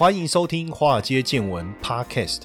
欢迎收听《华尔街见闻》Podcast。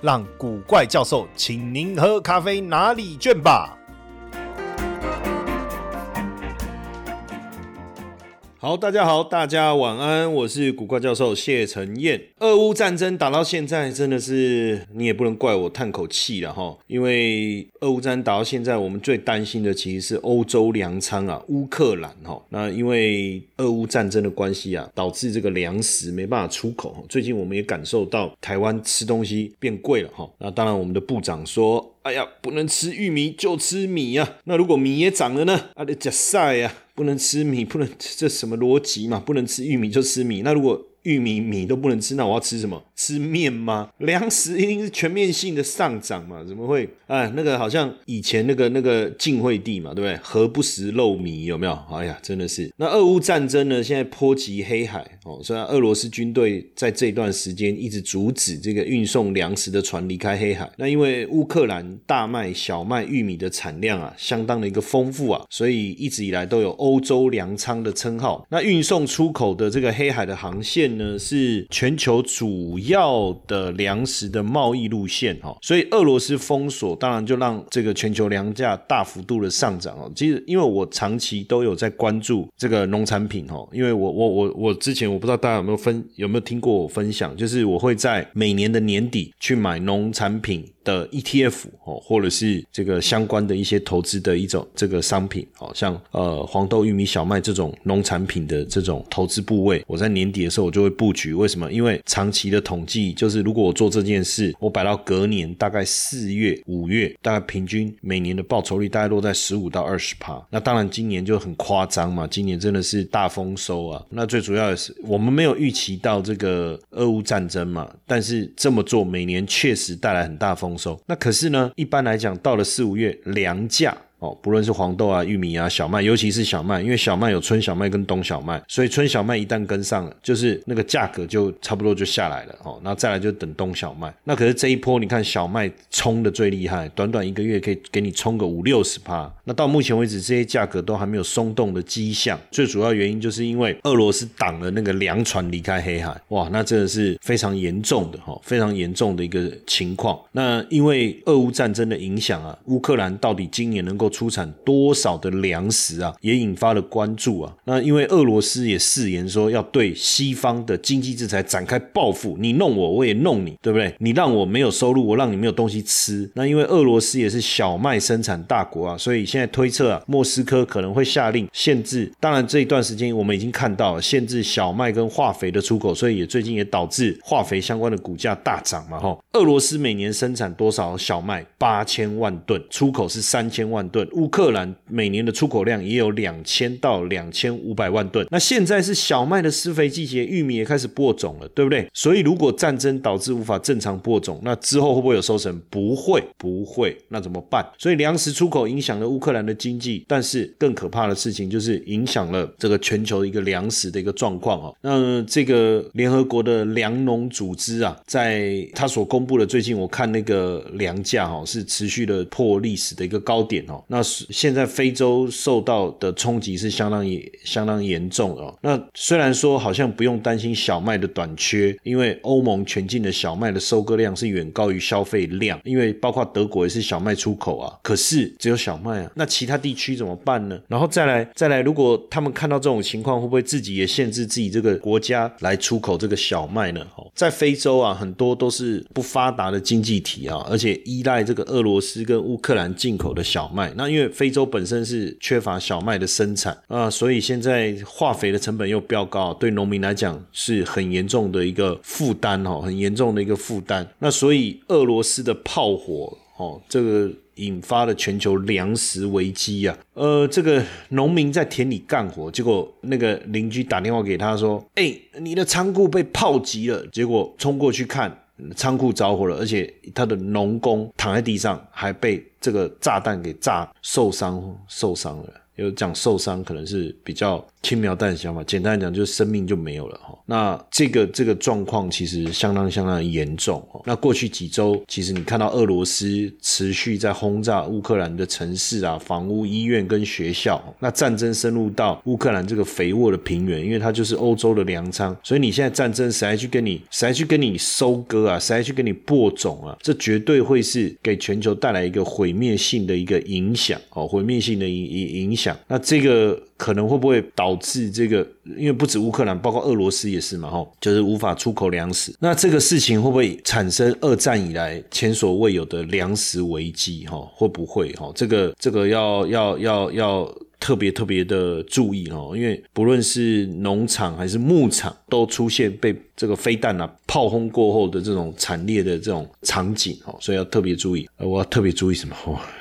让古怪教授请您喝咖啡拿礼券吧。好，大家好，大家晚安，我是古怪教授谢承彦。俄乌战争打到现在，真的是你也不能怪我叹口气了哈，因为俄乌战打到现在，我们最担心的其实是欧洲粮仓啊，乌克兰哈。那因为俄乌战争的关系啊，导致这个粮食没办法出口。最近我们也感受到台湾吃东西变贵了哈。那当然，我们的部长说，哎呀，不能吃玉米就吃米呀。那如果米也涨了呢？啊，得加晒呀。不能吃米，不能这什么逻辑嘛？不能吃玉米就吃米，那如果玉米米都不能吃，那我要吃什么？吃面吗？粮食一定是全面性的上涨嘛？怎么会？哎，那个好像以前那个那个晋惠帝嘛，对不对？何不食肉糜？有没有？哎呀，真的是。那俄乌战争呢？现在波及黑海哦。虽然俄罗斯军队在这段时间一直阻止这个运送粮食的船离开黑海。那因为乌克兰大麦、小麦、玉米的产量啊，相当的一个丰富啊，所以一直以来都有欧洲粮仓的称号。那运送出口的这个黑海的航线呢，是全球主。要的粮食的贸易路线哈，所以俄罗斯封锁，当然就让这个全球粮价大幅度的上涨哦。其实因为我长期都有在关注这个农产品哈，因为我我我我之前我不知道大家有没有分有没有听过我分享，就是我会在每年的年底去买农产品。的 ETF 哦，或者是这个相关的一些投资的一种这个商品，哦，像呃黄豆、玉米、小麦这种农产品的这种投资部位，我在年底的时候我就会布局。为什么？因为长期的统计就是，如果我做这件事，我摆到隔年大概四月、五月，大概平均每年的报酬率大概落在十五到二十趴。那当然今年就很夸张嘛，今年真的是大丰收啊。那最主要的是我们没有预期到这个俄乌战争嘛，但是这么做每年确实带来很大丰。收那可是呢，一般来讲，到了四五月，粮价。哦，不论是黄豆啊、玉米啊、小麦，尤其是小麦，因为小麦有春小麦跟冬小麦，所以春小麦一旦跟上了，就是那个价格就差不多就下来了。哦，那再来就等冬小麦。那可是这一波，你看小麦冲的最厉害，短短一个月可以给你冲个五六十趴。那到目前为止，这些价格都还没有松动的迹象。最主要原因就是因为俄罗斯挡了那个粮船离开黑海。哇，那真的是非常严重的哈，非常严重的一个情况。那因为俄乌战争的影响啊，乌克兰到底今年能够出产多少的粮食啊，也引发了关注啊。那因为俄罗斯也誓言说要对西方的经济制裁展开报复，你弄我，我也弄你，对不对？你让我没有收入，我让你没有东西吃。那因为俄罗斯也是小麦生产大国啊，所以现在推测啊，莫斯科可能会下令限制。当然这一段时间我们已经看到了限制小麦跟化肥的出口，所以也最近也导致化肥相关的股价大涨嘛。哈，俄罗斯每年生产多少小麦？八千万吨，出口是三千万吨。乌克兰每年的出口量也有两千到两千五百万吨。那现在是小麦的施肥季节，玉米也开始播种了，对不对？所以如果战争导致无法正常播种，那之后会不会有收成？不会，不会。那怎么办？所以粮食出口影响了乌克兰的经济，但是更可怕的事情就是影响了这个全球一个粮食的一个状况哦。那这个联合国的粮农组织啊，在他所公布的最近，我看那个粮价哦，是持续的破历史的一个高点哦。那现在非洲受到的冲击是相当严、相当严重哦。那虽然说好像不用担心小麦的短缺，因为欧盟全境的小麦的收割量是远高于消费量，因为包括德国也是小麦出口啊。可是只有小麦啊，那其他地区怎么办呢？然后再来再来，如果他们看到这种情况，会不会自己也限制自己这个国家来出口这个小麦呢？哦，在非洲啊，很多都是不发达的经济体啊，而且依赖这个俄罗斯跟乌克兰进口的小麦。那因为非洲本身是缺乏小麦的生产啊，所以现在化肥的成本又飙高，对农民来讲是很严重的一个负担哦，很严重的一个负担。那所以俄罗斯的炮火哦，这个。引发了全球粮食危机啊。呃，这个农民在田里干活，结果那个邻居打电话给他说：“哎，你的仓库被炮击了。”结果冲过去看，仓库着火了，而且他的农工躺在地上，还被这个炸弹给炸受伤，受伤了。有讲受伤，可能是比较。轻描淡写嘛，简单来讲就是生命就没有了哈。那这个这个状况其实相当相当严重哦。那过去几周，其实你看到俄罗斯持续在轰炸乌克兰的城市啊、房屋、医院跟学校。那战争深入到乌克兰这个肥沃的平原，因为它就是欧洲的粮仓，所以你现在战争谁去跟你谁去跟你收割啊？谁去跟你播种啊？这绝对会是给全球带来一个毁灭性的一个影响哦，毁灭性的影影影响。那这个。可能会不会导致这个？因为不止乌克兰，包括俄罗斯也是嘛，吼，就是无法出口粮食。那这个事情会不会产生二战以来前所未有的粮食危机？哈，会不会？哈，这个这个要要要要特别特别的注意哦，因为不论是农场还是牧场，都出现被这个飞弹啊炮轰过后的这种惨烈的这种场景哦，所以要特别注意。我要特别注意什么？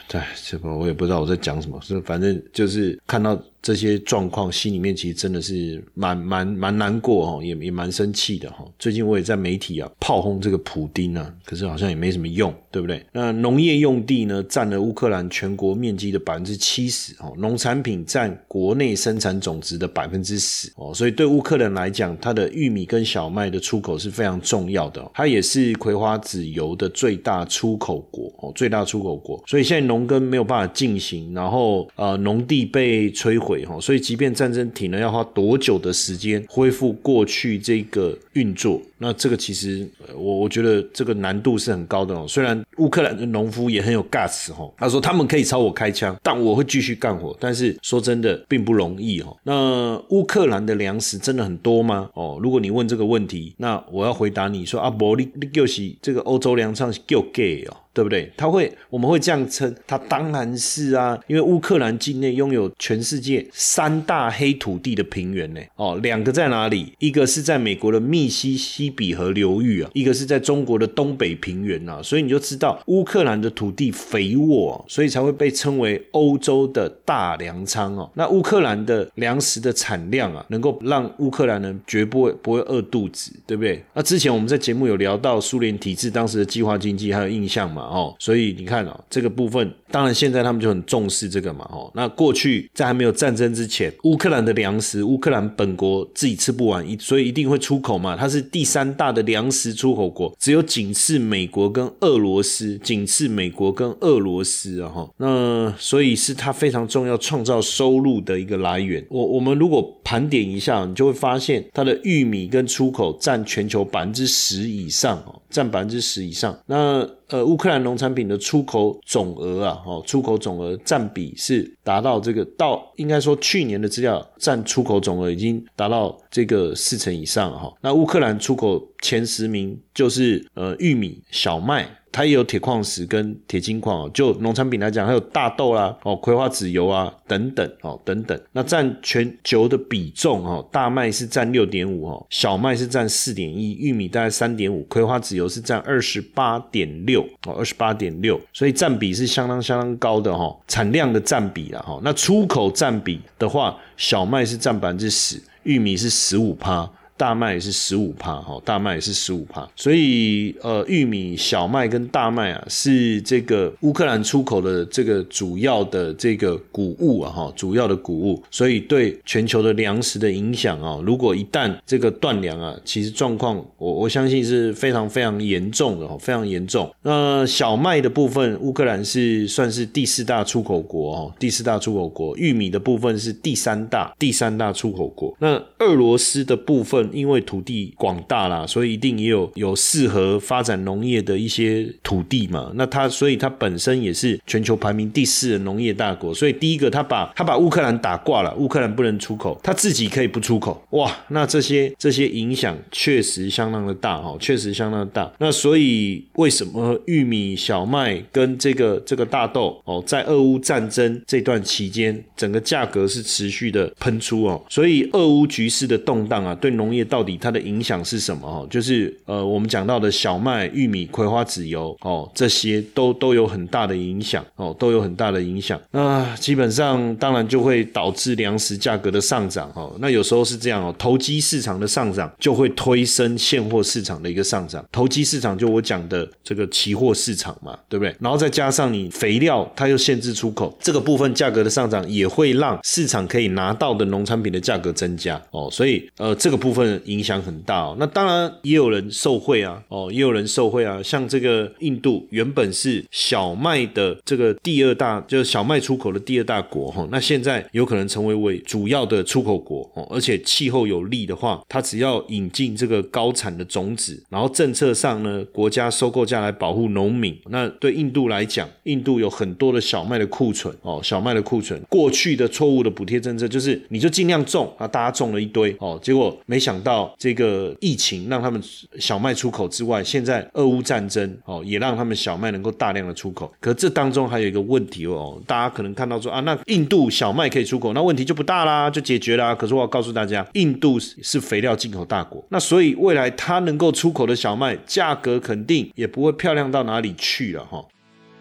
在，这个我也不知道我在讲什么，是反正就是看到这些状况，心里面其实真的是蛮蛮蛮难过哦，也也蛮生气的哈。最近我也在媒体啊炮轰这个普丁啊，可是好像也没什么用，对不对？那农业用地呢，占了乌克兰全国面积的百分之七十哦，农产品占国内生产总值的百分之十哦，所以对乌克兰来讲，它的玉米跟小麦的出口是非常重要的，它也是葵花籽油的最大出口国哦，最大出口国，所以现在农耕没有办法进行，然后呃农地被摧毁哈，所以即便战争停了，要花多久的时间恢复过去这个运作？那这个其实我我觉得这个难度是很高的哦。虽然乌克兰的农夫也很有 gas 哈，他说他们可以朝我开枪，但我会继续干活。但是说真的并不容易哦。那乌克兰的粮食真的很多吗？哦，如果你问这个问题，那我要回答你说啊，伯你你就是这个欧洲粮仓是够 gay 哦。对不对？他会，我们会这样称，他当然是啊，因为乌克兰境内拥有全世界三大黑土地的平原呢。哦，两个在哪里？一个是在美国的密西西比河流域啊，一个是在中国的东北平原呐。所以你就知道乌克兰的土地肥沃，所以才会被称为欧洲的大粮仓哦。那乌克兰的粮食的产量啊，能够让乌克兰人绝不会不会饿肚子，对不对？那之前我们在节目有聊到苏联体制当时的计划经济，还有印象嘛？哦，所以你看哦，这个部分，当然现在他们就很重视这个嘛，哦，那过去在还没有战争之前，乌克兰的粮食，乌克兰本国自己吃不完，所以一定会出口嘛，它是第三大的粮食出口国，只有仅次美国跟俄罗斯，仅次美国跟俄罗斯啊，哈，那所以是它非常重要，创造收入的一个来源。我我们如果盘点一下，你就会发现它的玉米跟出口占全球百分之十以上哦，占百分之十以上。那呃，乌克兰农产品的出口总额啊，哦，出口总额占比是达到这个到应该说去年的资料占出口总额已经达到这个四成以上哈。那乌克兰出口前十名就是呃玉米、小麦。它也有铁矿石跟铁金矿哦，就农产品来讲，还有大豆啦，哦，葵花籽油啊，等等，哦，等等。那占全球的比重哦，大麦是占六点五哦，小麦是占四点一，玉米大概三点五，葵花籽油是占二十八点六哦，二十八点六，所以占比是相当相当高的哈，产量的占比了哈。那出口占比的话，小麦是占百分之十，玉米是十五趴。大麦是十五帕，哈，大麦是十五帕，所以呃，玉米、小麦跟大麦啊，是这个乌克兰出口的这个主要的这个谷物啊，哈，主要的谷物，所以对全球的粮食的影响啊，如果一旦这个断粮啊，其实状况我我相信是非常非常严重的，哦，非常严重。那小麦的部分，乌克兰是算是第四大出口国，哦，第四大出口国，玉米的部分是第三大，第三大出口国。那俄罗斯的部分。因为土地广大啦，所以一定也有有适合发展农业的一些土地嘛。那它所以它本身也是全球排名第四的农业大国。所以第一个，他把他把乌克兰打挂了，乌克兰不能出口，他自己可以不出口。哇，那这些这些影响确实相当的大哦，确实相当的大。那所以为什么玉米、小麦跟这个这个大豆哦，在俄乌战争这段期间，整个价格是持续的喷出哦。所以俄乌局势的动荡啊，对农业业到底它的影响是什么？哦，就是呃，我们讲到的小麦、玉米、葵花籽油哦，这些都都有很大的影响哦，都有很大的影响。那基本上当然就会导致粮食价格的上涨哦。那有时候是这样哦，投机市场的上涨就会推升现货市场的一个上涨。投机市场就我讲的这个期货市场嘛，对不对？然后再加上你肥料它又限制出口，这个部分价格的上涨也会让市场可以拿到的农产品的价格增加哦。所以呃，这个部分影响很大哦。那当然也有人受贿啊，哦，也有人受贿啊。像这个印度原本是小麦的这个第二大，就是小麦出口的第二大国哈，那现在有可能成为为主要的出口国哦。而且气候有利的话，它只要引进这个高产的种子，然后政策上呢，国家收购价来保护农民。那对印度来讲，印度有很多的小麦的库存哦，小麦的库存。过去的错误的补贴政策就是你就尽量种啊，大家种了一堆哦，结果没想到这个疫情让他们小麦出口之外，现在俄乌战争哦，也让他们小麦能够大量的出口。可这当中还有一个问题哦，大家可能看到说啊，那印度小麦可以出口，那问题就不大啦，就解决啦。可是我要告诉大家，印度是肥料进口大国，那所以未来它能够出口的小麦价格肯定也不会漂亮到哪里去了哈。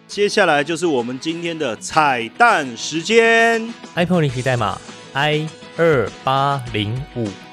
接下来就是我们今天的彩蛋时间，iPhone 领取代码 i 二八零五。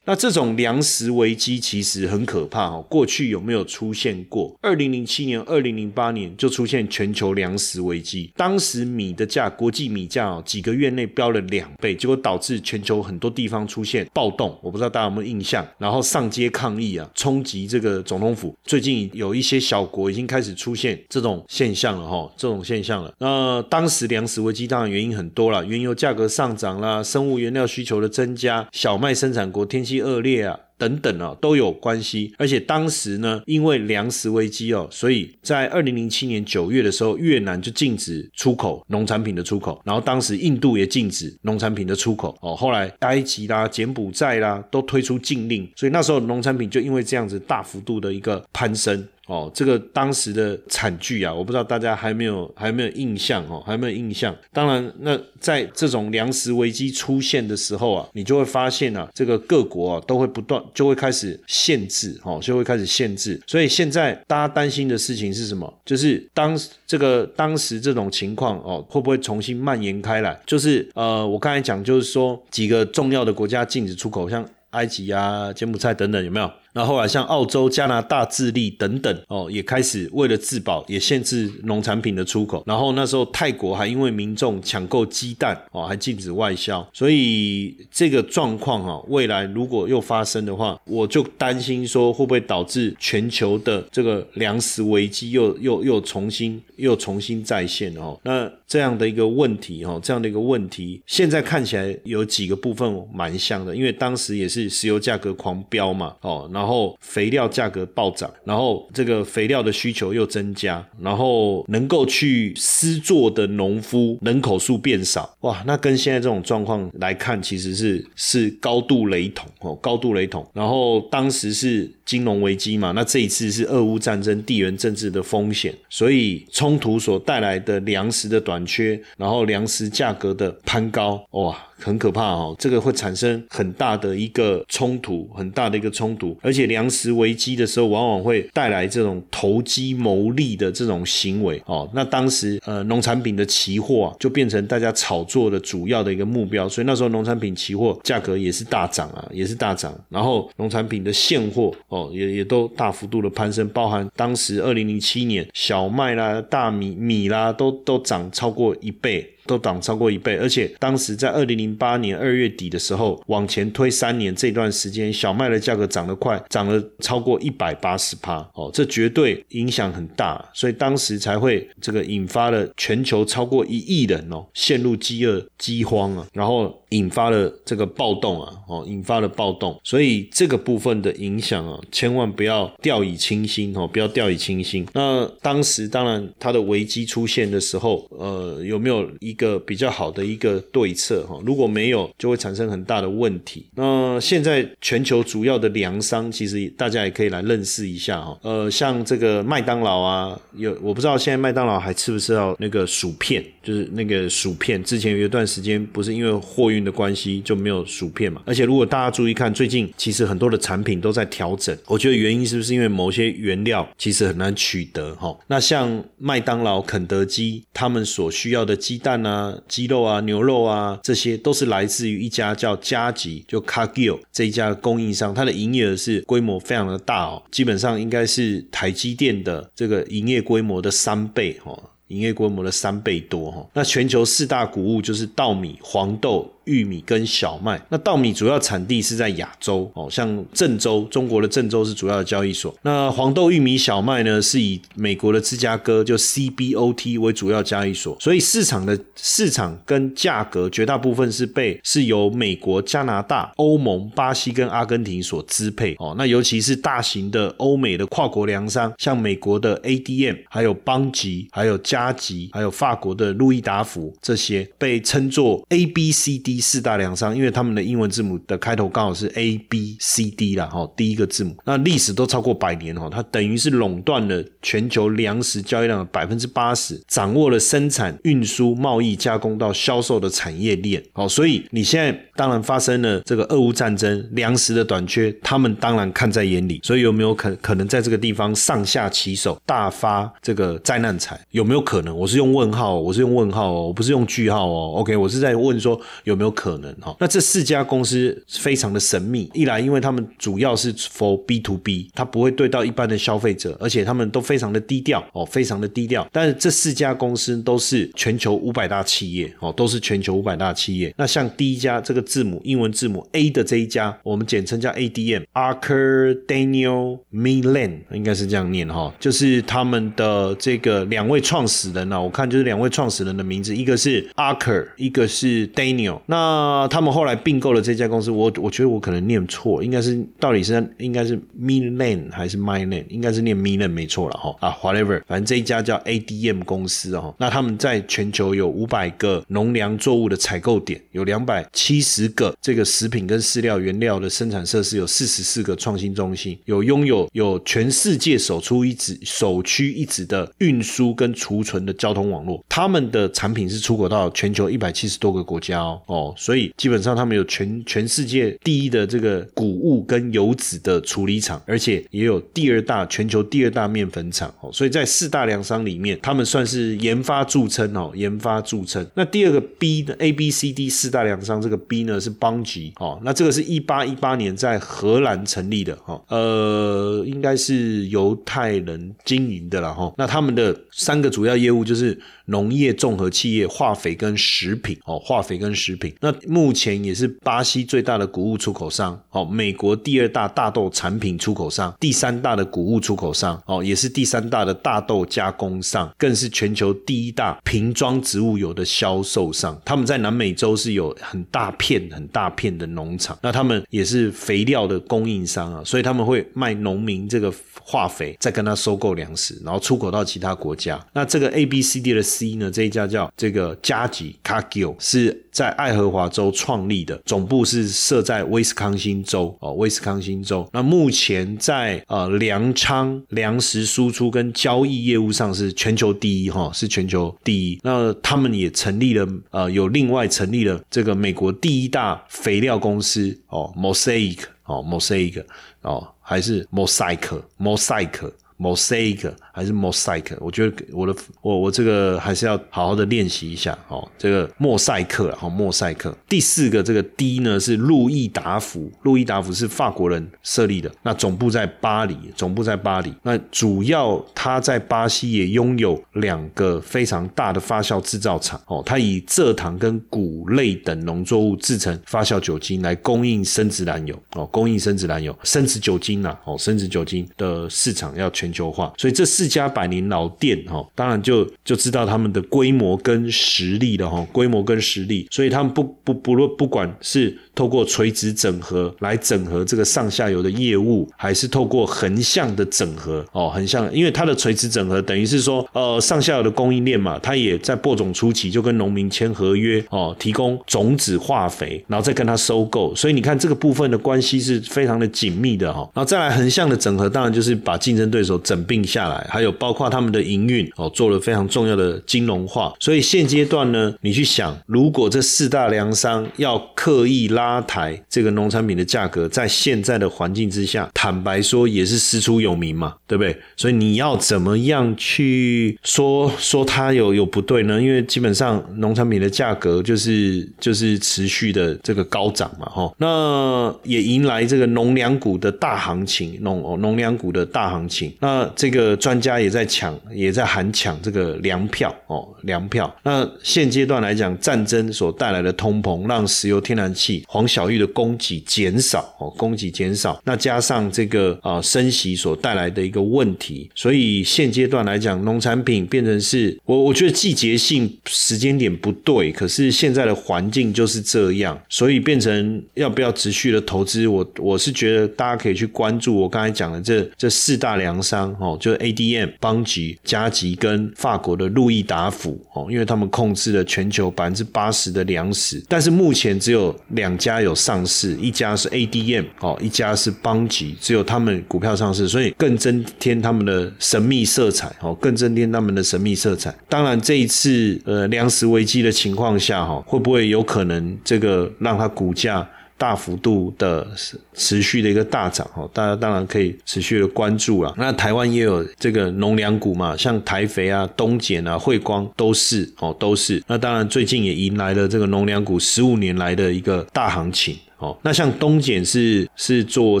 那这种粮食危机其实很可怕哦。过去有没有出现过？二零零七年、二零零八年就出现全球粮食危机，当时米的价，国际米价哦，几个月内飙了两倍，结果导致全球很多地方出现暴动。我不知道大家有没有印象？然后上街抗议啊，冲击这个总统府。最近有一些小国已经开始出现这种现象了哈，这种现象了。那当时粮食危机当然原因很多了，原油价格上涨啦，生物原料需求的增加，小麦生产国天气。恶劣啊，等等啊，都有关系。而且当时呢，因为粮食危机哦，所以在二零零七年九月的时候，越南就禁止出口农产品的出口，然后当时印度也禁止农产品的出口哦。后来埃及啦、柬埔寨啦都推出禁令，所以那时候农产品就因为这样子大幅度的一个攀升。哦，这个当时的惨剧啊，我不知道大家还没有还没有印象哦，还没有印象。当然，那在这种粮食危机出现的时候啊，你就会发现啊，这个各国啊都会不断就会开始限制，哦，就会开始限制。所以现在大家担心的事情是什么？就是当这个当时这种情况哦，会不会重新蔓延开来？就是呃，我刚才讲就是说几个重要的国家禁止出口，像埃及啊、柬埔寨等等，有没有？那后来像澳洲、加拿大、智利等等哦，也开始为了自保，也限制农产品的出口。然后那时候泰国还因为民众抢购鸡蛋哦，还禁止外销。所以这个状况哈，未来如果又发生的话，我就担心说会不会导致全球的这个粮食危机又又又重新又重新再现哦。那这样的一个问题哈，这样的一个问题，现在看起来有几个部分蛮像的，因为当时也是石油价格狂飙嘛哦，然后。然后肥料价格暴涨，然后这个肥料的需求又增加，然后能够去施作的农夫人口数变少，哇，那跟现在这种状况来看，其实是是高度雷同哦，高度雷同。然后当时是金融危机嘛，那这一次是俄乌战争、地缘政治的风险，所以冲突所带来的粮食的短缺，然后粮食价格的攀高，哇。很可怕哦，这个会产生很大的一个冲突，很大的一个冲突，而且粮食危机的时候，往往会带来这种投机牟利的这种行为哦。那当时呃，农产品的期货啊就变成大家炒作的主要的一个目标，所以那时候农产品期货价格也是大涨啊，也是大涨。然后农产品的现货，哦也也都大幅度的攀升，包含当时二零零七年小麦啦、大米、米啦，都都涨超过一倍。都涨超过一倍，而且当时在二零零八年二月底的时候，往前推三年这段时间，小麦的价格涨得快，涨了超过一百八十趴哦，这绝对影响很大，所以当时才会这个引发了全球超过一亿人哦陷入饥饿饥荒啊，然后引发了这个暴动啊哦，引发了暴动，所以这个部分的影响啊，千万不要掉以轻心哦，不要掉以轻心。那当时当然它的危机出现的时候，呃，有没有一一个比较好的一个对策哈。如果没有，就会产生很大的问题。那现在全球主要的粮商，其实大家也可以来认识一下哈。呃，像这个麦当劳啊，有我不知道现在麦当劳还吃不吃到那个薯片，就是那个薯片。之前有一段时间不是因为货运的关系就没有薯片嘛。而且如果大家注意看，最近其实很多的产品都在调整。我觉得原因是不是因为某些原料其实很难取得哈？那像麦当劳、肯德基，他们所需要的鸡蛋啊、鸡肉啊、牛肉啊，这些都是来自于一家叫加吉，就 Cargill 这一家供应商，它的营业额是规模非常的大哦，基本上应该是台积电的这个营业规模的三倍哦，营业规模的三倍多哈。那全球四大谷物就是稻米、黄豆。玉米跟小麦，那稻米主要产地是在亚洲哦，像郑州，中国的郑州是主要的交易所。那黄豆、玉米、小麦呢，是以美国的芝加哥就 CBOT 为主要交易所，所以市场的市场跟价格绝大部分是被是由美国、加拿大、欧盟、巴西跟阿根廷所支配哦。那尤其是大型的欧美的跨国粮商，像美国的 ADM，还有邦吉，还有加吉，还有法国的路易达福，这些被称作 ABCD ABCD。四大粮商，因为他们的英文字母的开头刚好是 A B C D 啦，哈，第一个字母，那历史都超过百年哈，它等于是垄断了全球粮食交易量的百分之八十，掌握了生产、运输、贸易、加工到销售的产业链，好，所以你现在当然发生了这个俄乌战争，粮食的短缺，他们当然看在眼里，所以有没有可可能在这个地方上下其手，大发这个灾难财？有没有可能？我是用问号，我是用问号哦，我不是用句号哦，OK，我是在问说有没有。有可能哈，那这四家公司非常的神秘。一来，因为他们主要是 for B to B，它不会对到一般的消费者，而且他们都非常的低调哦，非常的低调。但是这四家公司都是全球五百大企业哦，都是全球五百大企业。那像第一家这个字母英文字母 A 的这一家，我们简称叫 ADM，Archer Daniel Milan，应该是这样念哈，就是他们的这个两位创始人呢，我看就是两位创始人的名字，一个是 Archer，一个是 Daniel。那那他们后来并购了这家公司，我我觉得我可能念错，应该是到底是应该是 Milan 还是 Milan，应该是念 Milan 没错了哈。啊，whatever，反正这一家叫 ADM 公司哦，那他们在全球有五百个农粮作物的采购点，有两百七十个这个食品跟饲料原料的生产设施，有四十四个创新中心，有拥有有全世界首出一指首屈一指的运输跟储存的交通网络，他们的产品是出口到全球一百七十多个国家哦哦。所以基本上他们有全全世界第一的这个谷物跟油脂的处理厂，而且也有第二大全球第二大面粉厂哦。所以在四大粮商里面，他们算是研发著称哦，研发著称。那第二个 B 的 A B C D 四大粮商，这个 B 呢是邦吉哦。那这个是一八一八年在荷兰成立的哈，呃，应该是犹太人经营的了哈。那他们的三个主要业务就是农业综合企业、化肥跟食品哦，化肥跟食品。那目前也是巴西最大的谷物出口商，哦，美国第二大大豆产品出口商，第三大的谷物出口商，哦，也是第三大的大豆加工商，更是全球第一大瓶装植物油的销售商。他们在南美洲是有很大片、很大片的农场，那他们也是肥料的供应商啊，所以他们会卖农民这个化肥，再跟他收购粮食，然后出口到其他国家。那这个 A B C D 的 C 呢，这一家叫这个加吉 cajo 是在爱荷华州创立的，总部是设在威斯康星州哦，威斯康星州。那目前在呃粮仓粮食输出跟交易业务上是全球第一哈，是全球第一。那他们也成立了呃，有另外成立了这个美国第一大肥料公司哦，Mosaic 哦，Mosaic 哦，还是 Mosaic，Mosaic。Mosaic mosaic 还是 Mosaic，我觉得我的我我这个还是要好好的练习一下哦。这个莫赛克哈，莫赛克。第四个这个 D 呢是路易达福，路易达福是法国人设立的，那总部在巴黎，总部在巴黎。那主要他在巴西也拥有两个非常大的发酵制造厂哦，他以蔗糖跟谷类等农作物制成发酵酒精来供应生殖燃油哦，供应生殖燃油，生殖酒精呐哦，生殖酒精的市场要全。全球化。所以这四家百年老店哈，当然就就知道他们的规模跟实力了哈，规模跟实力。所以他们不不不论不管是透过垂直整合来整合这个上下游的业务，还是透过横向的整合哦，横向，因为它的垂直整合等于是说，呃，上下游的供应链嘛，它也在播种初期就跟农民签合约哦，提供种子、化肥，然后再跟他收购，所以你看这个部分的关系是非常的紧密的哈。然后再来横向的整合，当然就是把竞争对手整并下来，还有包括他们的营运哦，做了非常重要的金融化。所以现阶段呢，你去想，如果这四大粮商要刻意拉抬这个农产品的价格，在现在的环境之下，坦白说也是师出有名嘛，对不对？所以你要怎么样去说说它有有不对呢？因为基本上农产品的价格就是就是持续的这个高涨嘛，哈，那也迎来这个农粮股的大行情，农农粮股的大行情。那这个专家也在抢，也在喊抢这个粮票哦，粮票。那现阶段来讲，战争所带来的通膨，让石油、天然气、黄小玉的供给减少哦，供给减少。那加上这个啊升息所带来的一个问题，所以现阶段来讲，农产品变成是我我觉得季节性时间点不对，可是现在的环境就是这样，所以变成要不要持续的投资，我我是觉得大家可以去关注我刚才讲的这这四大粮商哦，就 ADM、邦吉、加吉跟法国的路易达福哦，因为他们控制了全球百分之八十的粮食，但是目前只有两家有上市，一家是 ADM 哦，一家是邦吉，只有他们股票上市，所以更增添他们的神秘色彩哦，更增添他们的神秘色彩。当然这一次呃粮食危机的情况下哈，会不会有可能这个让它股价？大幅度的持续的一个大涨哦，大家当然可以持续的关注了。那台湾也有这个农粮股嘛，像台肥啊、东碱啊、汇光都是哦，都是。那当然最近也迎来了这个农粮股十五年来的一个大行情。哦，那像东碱是是做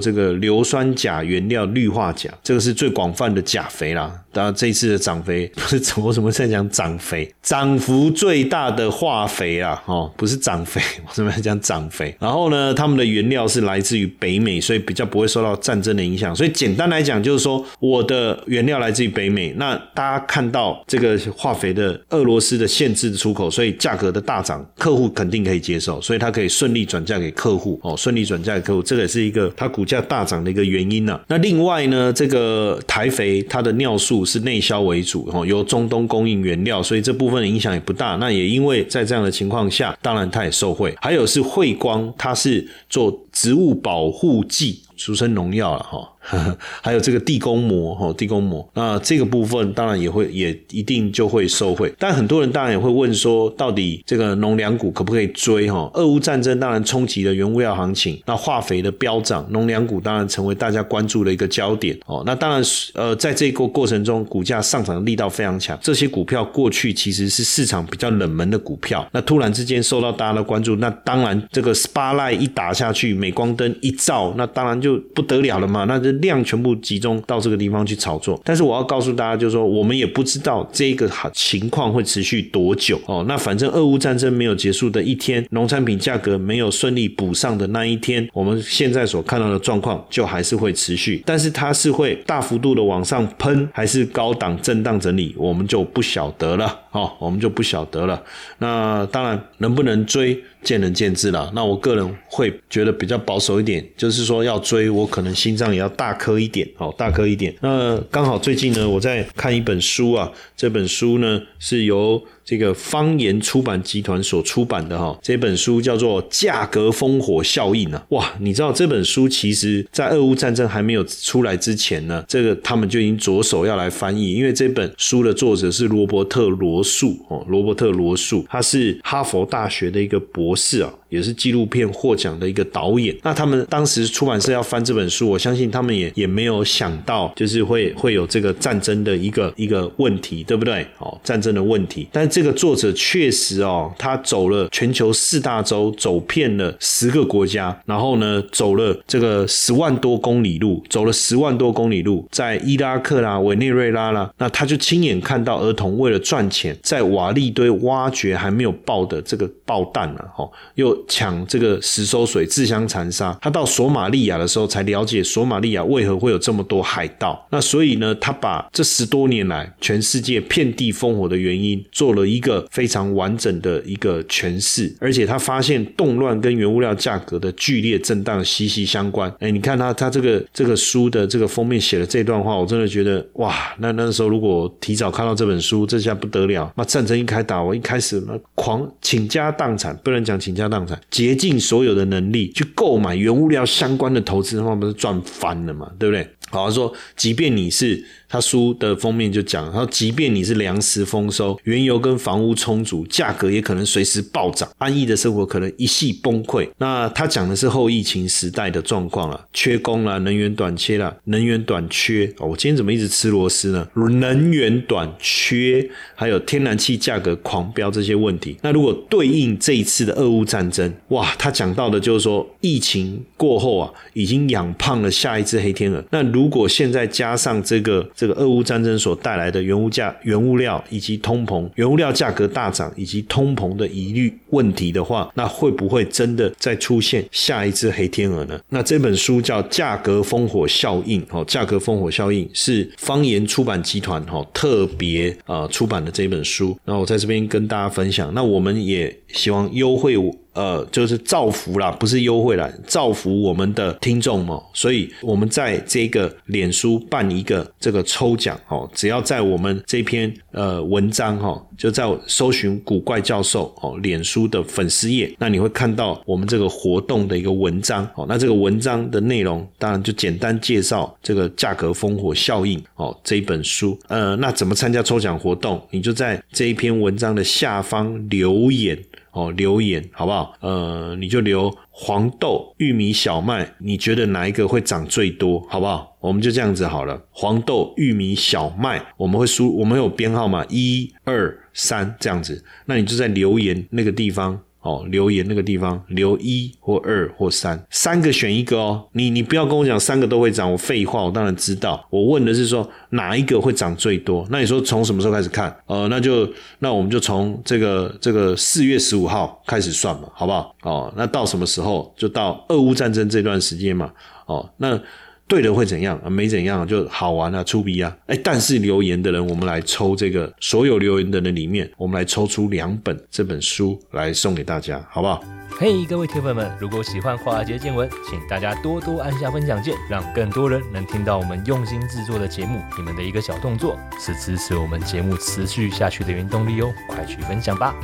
这个硫酸钾原料氯化钾，这个是最广泛的钾肥啦。当然这一次的涨肥不是我怎么在讲涨肥，涨幅最大的化肥啦，哦，不是涨肥，我怎么在讲涨肥？然后呢，他们的原料是来自于北美，所以比较不会受到战争的影响。所以简单来讲，就是说我的原料来自于北美，那大家看到这个化肥的俄罗斯的限制的出口，所以价格的大涨，客户肯定可以接受，所以他可以顺利转嫁给客户。哦，顺利转嫁给客户，这个也是一个它股价大涨的一个原因呢。那另外呢，这个台肥它的尿素是内销为主，哦，由中东供应原料，所以这部分的影响也不大。那也因为在这样的情况下，当然它也受惠。还有是汇光，它是做植物保护剂。俗称农药了哈，还有这个地宫膜哈，地宫膜，那这个部分当然也会也一定就会受惠。但很多人当然也会问说，到底这个农粮股可不可以追哈？俄乌战争当然冲击了原物料行情，那化肥的飙涨，农粮股当然成为大家关注的一个焦点哦。那当然呃，在这个过程中，股价上涨力道非常强。这些股票过去其实是市场比较冷门的股票，那突然之间受到大家的关注，那当然这个 spotlight 一打下去，镁光灯一照，那当然就。就不得了了嘛，那这量全部集中到这个地方去炒作。但是我要告诉大家，就是说我们也不知道这个情况会持续多久哦。那反正俄乌战争没有结束的一天，农产品价格没有顺利补上的那一天，我们现在所看到的状况就还是会持续。但是它是会大幅度的往上喷，还是高档震荡整理，我们就不晓得了哦，我们就不晓得了。那当然能不能追？见仁见智啦。那我个人会觉得比较保守一点，就是说要追，我可能心脏也要大颗一点，哦，大颗一点。那刚好最近呢，我在看一本书啊，这本书呢是由。这个方言出版集团所出版的哈，这本书叫做《价格烽火效应》啊，哇，你知道这本书其实在俄乌战争还没有出来之前呢，这个他们就已经着手要来翻译，因为这本书的作者是罗伯特罗素哦，罗伯特罗素，他是哈佛大学的一个博士啊。也是纪录片获奖的一个导演。那他们当时出版社要翻这本书，我相信他们也也没有想到，就是会会有这个战争的一个一个问题，对不对？哦，战争的问题。但这个作者确实哦，他走了全球四大洲，走遍了十个国家，然后呢，走了这个十万多公里路，走了十万多公里路，在伊拉克啦、委内瑞拉啦，那他就亲眼看到儿童为了赚钱，在瓦砾堆挖掘还没有爆的这个爆弹了，哈，又。抢这个石收水，自相残杀。他到索马利亚的时候，才了解索马利亚为何会有这么多海盗。那所以呢，他把这十多年来全世界遍地烽火的原因，做了一个非常完整的一个诠释。而且他发现动乱跟原物料价格的剧烈震荡息息相关。哎，你看他他这个这个书的这个封面写的这段话，我真的觉得哇，那那时候如果提早看到这本书，这下不得了。那战争一开打，我一开始那狂倾家荡产，不能讲倾家荡产，竭尽所有的能力去购买原物料相关的投资，那不是赚翻了嘛？对不对？好说，即便你是。他书的封面就讲，他说，即便你是粮食丰收、原油跟房屋充足，价格也可能随时暴涨，安逸的生活可能一系崩溃。那他讲的是后疫情时代的状况了，缺工了，能源短缺了，能源短缺哦。我今天怎么一直吃螺丝呢？能源短缺，还有天然气价格狂飙这些问题。那如果对应这一次的俄乌战争，哇，他讲到的就是说，疫情过后啊，已经养胖了下一只黑天鹅。那如果现在加上这个，这个俄乌战争所带来的原物价、原物料以及通膨、原物料价格大涨以及通膨的疑虑问题的话，那会不会真的再出现下一只黑天鹅呢？那这本书叫《价格烽火效应》哦，《价格烽火效应》是方言出版集团哈特别啊出版的这本书。那我在这边跟大家分享，那我们也希望优惠呃，就是造福啦，不是优惠啦，造福我们的听众哦。所以我们在这个脸书办一个这个抽奖哦，只要在我们这篇呃文章哈，就在搜寻古怪教授哦，脸书的粉丝页，那你会看到我们这个活动的一个文章哦。那这个文章的内容当然就简单介绍这个价格烽火效应哦这一本书。呃，那怎么参加抽奖活动？你就在这一篇文章的下方留言。哦，留言好不好？呃，你就留黄豆、玉米、小麦，你觉得哪一个会涨最多？好不好？我们就这样子好了。黄豆、玉米、小麦，我们会输，我们有编号嘛？一、二、三这样子。那你就在留言那个地方。哦，留言那个地方留一或二或三，三个选一个哦。你你不要跟我讲三个都会涨，我废话，我当然知道。我问的是说哪一个会涨最多？那你说从什么时候开始看？呃，那就那我们就从这个这个四月十五号开始算嘛，好不好？哦，那到什么时候？就到俄乌战争这段时间嘛。哦，那。对的会怎样啊？没怎样就好玩啊，出鼻啊！哎，但是留言的人，我们来抽这个所有留言的人里面，我们来抽出两本这本书来送给大家，好不好？嘿，各位铁粉们，如果喜欢华尔街见闻，请大家多多按下分享键，让更多人能听到我们用心制作的节目。你们的一个小动作，是支持我们节目持续下去的原动力哦！快去分享吧！